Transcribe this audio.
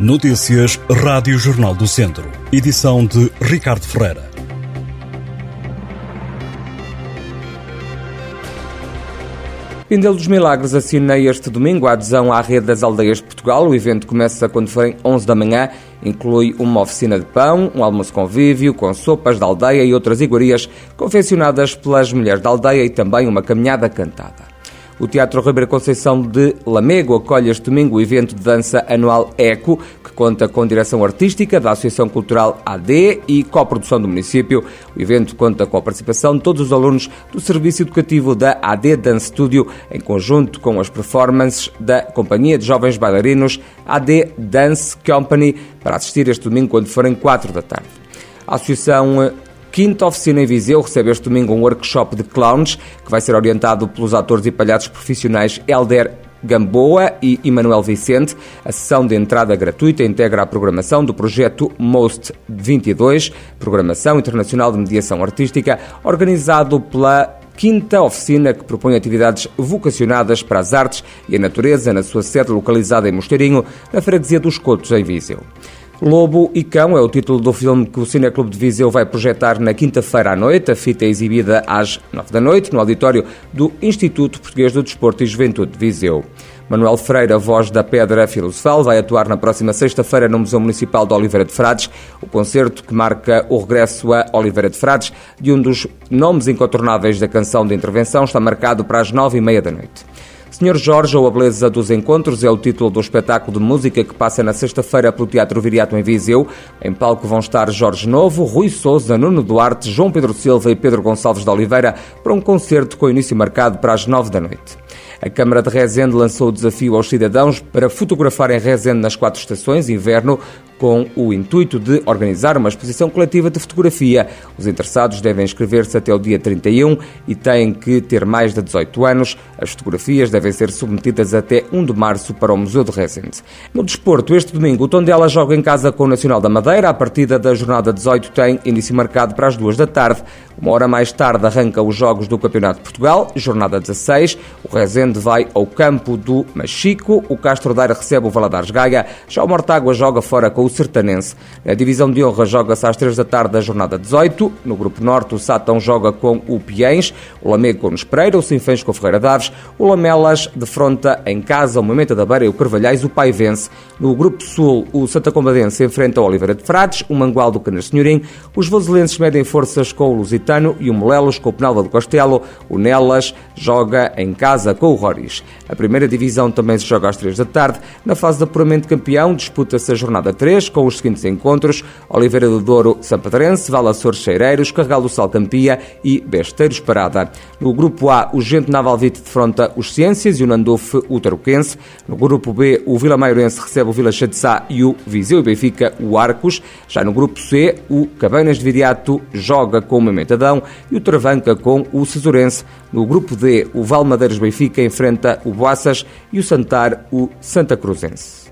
Notícias Rádio Jornal do Centro. Edição de Ricardo Ferreira. Pindelo dos Milagres assina este domingo a adesão à rede das aldeias de Portugal. O evento começa quando forem 11 da manhã. Inclui uma oficina de pão, um almoço convívio, com sopas da aldeia e outras iguarias confeccionadas pelas mulheres da aldeia e também uma caminhada cantada. O Teatro Ribeira Conceição de Lamego acolhe este domingo o evento de dança anual ECO, que conta com direção artística da Associação Cultural AD e coprodução do município. O evento conta com a participação de todos os alunos do Serviço Educativo da AD Dance Studio, em conjunto com as performances da Companhia de Jovens Bailarinos AD Dance Company, para assistir este domingo quando forem 4 da tarde. A Associação Quinta oficina em Viseu recebe este domingo um workshop de clowns que vai ser orientado pelos atores e palhaços profissionais Elder Gamboa e Emanuel Vicente. A sessão de entrada gratuita integra a programação do projeto MOST 22, Programação Internacional de Mediação Artística, organizado pela quinta oficina que propõe atividades vocacionadas para as artes e a natureza na sua sede localizada em Mosteirinho, na freguesia dos Cotos, em Viseu. Lobo e Cão é o título do filme que o Cineclube de Viseu vai projetar na quinta-feira à noite. A fita é exibida às nove da noite no auditório do Instituto Português do Desporto e Juventude de Viseu. Manuel Freire, voz da Pedra Filosofal, vai atuar na próxima sexta-feira no Museu Municipal de Oliveira de Frades. O concerto que marca o regresso a Oliveira de Frades de um dos nomes incontornáveis da canção de intervenção está marcado para as nove e meia da noite. Senhor Jorge ou a Beleza dos Encontros é o título do espetáculo de música que passa na sexta-feira pelo Teatro Viriato em Viseu. Em palco vão estar Jorge Novo, Rui Souza, Nuno Duarte, João Pedro Silva e Pedro Gonçalves de Oliveira para um concerto com início marcado para as nove da noite. A Câmara de Rezende lançou o desafio aos cidadãos para fotografarem Rezende nas quatro estações, inverno, com o intuito de organizar uma exposição coletiva de fotografia. Os interessados devem inscrever-se até o dia 31 e têm que ter mais de 18 anos. As fotografias devem ser submetidas até 1 de março para o Museu de Rezende. No desporto, este domingo, o Tondela joga em casa com o Nacional da Madeira. A partida da jornada 18 tem início marcado para as 2 da tarde. Uma hora mais tarde arranca os jogos do Campeonato de Portugal, jornada 16. O Rezende vai ao campo do Machico. O Castro Daire recebe o Valadares Gaia. Já o Mortágua joga fora com o Sertanense. A divisão de honra joga-se às 3 da tarde da jornada 18. No grupo norte, o Satão joga com o Piens, o Lamego com o Espreira, o Sinfãs com o Ferreira Daves, o Lamelas defronta em casa o Momento da Beira e o Carvalhais, o Pai vence. No grupo sul, o Santa Combadense enfrenta o Oliveira de Frades, o Mangual do Canas Senhorim, os voselenses medem forças com o Lusitano e o Molelos com o Penalva do Castelo, o Nelas joga em casa com o Roris. A primeira divisão também se joga às 3 da tarde. Na fase de apuramento campeão, disputa-se a jornada 3, com os seguintes encontros: Oliveira do Douro, Sampedrense, Val Açores Cheireiros, Carregal do Salcampia e Besteiros Parada. No grupo A, o Gente Navalvite defronta os Ciências e o Nandofe o Taruquense. No grupo B, o Vila Maiorense recebe o Vila Chadissá e o Viseu e Benfica o Arcos. Já no grupo C, o Cabanas de Viriato joga com o Mementadão e o Travanca com o Cesurense. No grupo D, o Valmadeiros Benfica enfrenta o Boaças e o Santar o Santa Cruzense.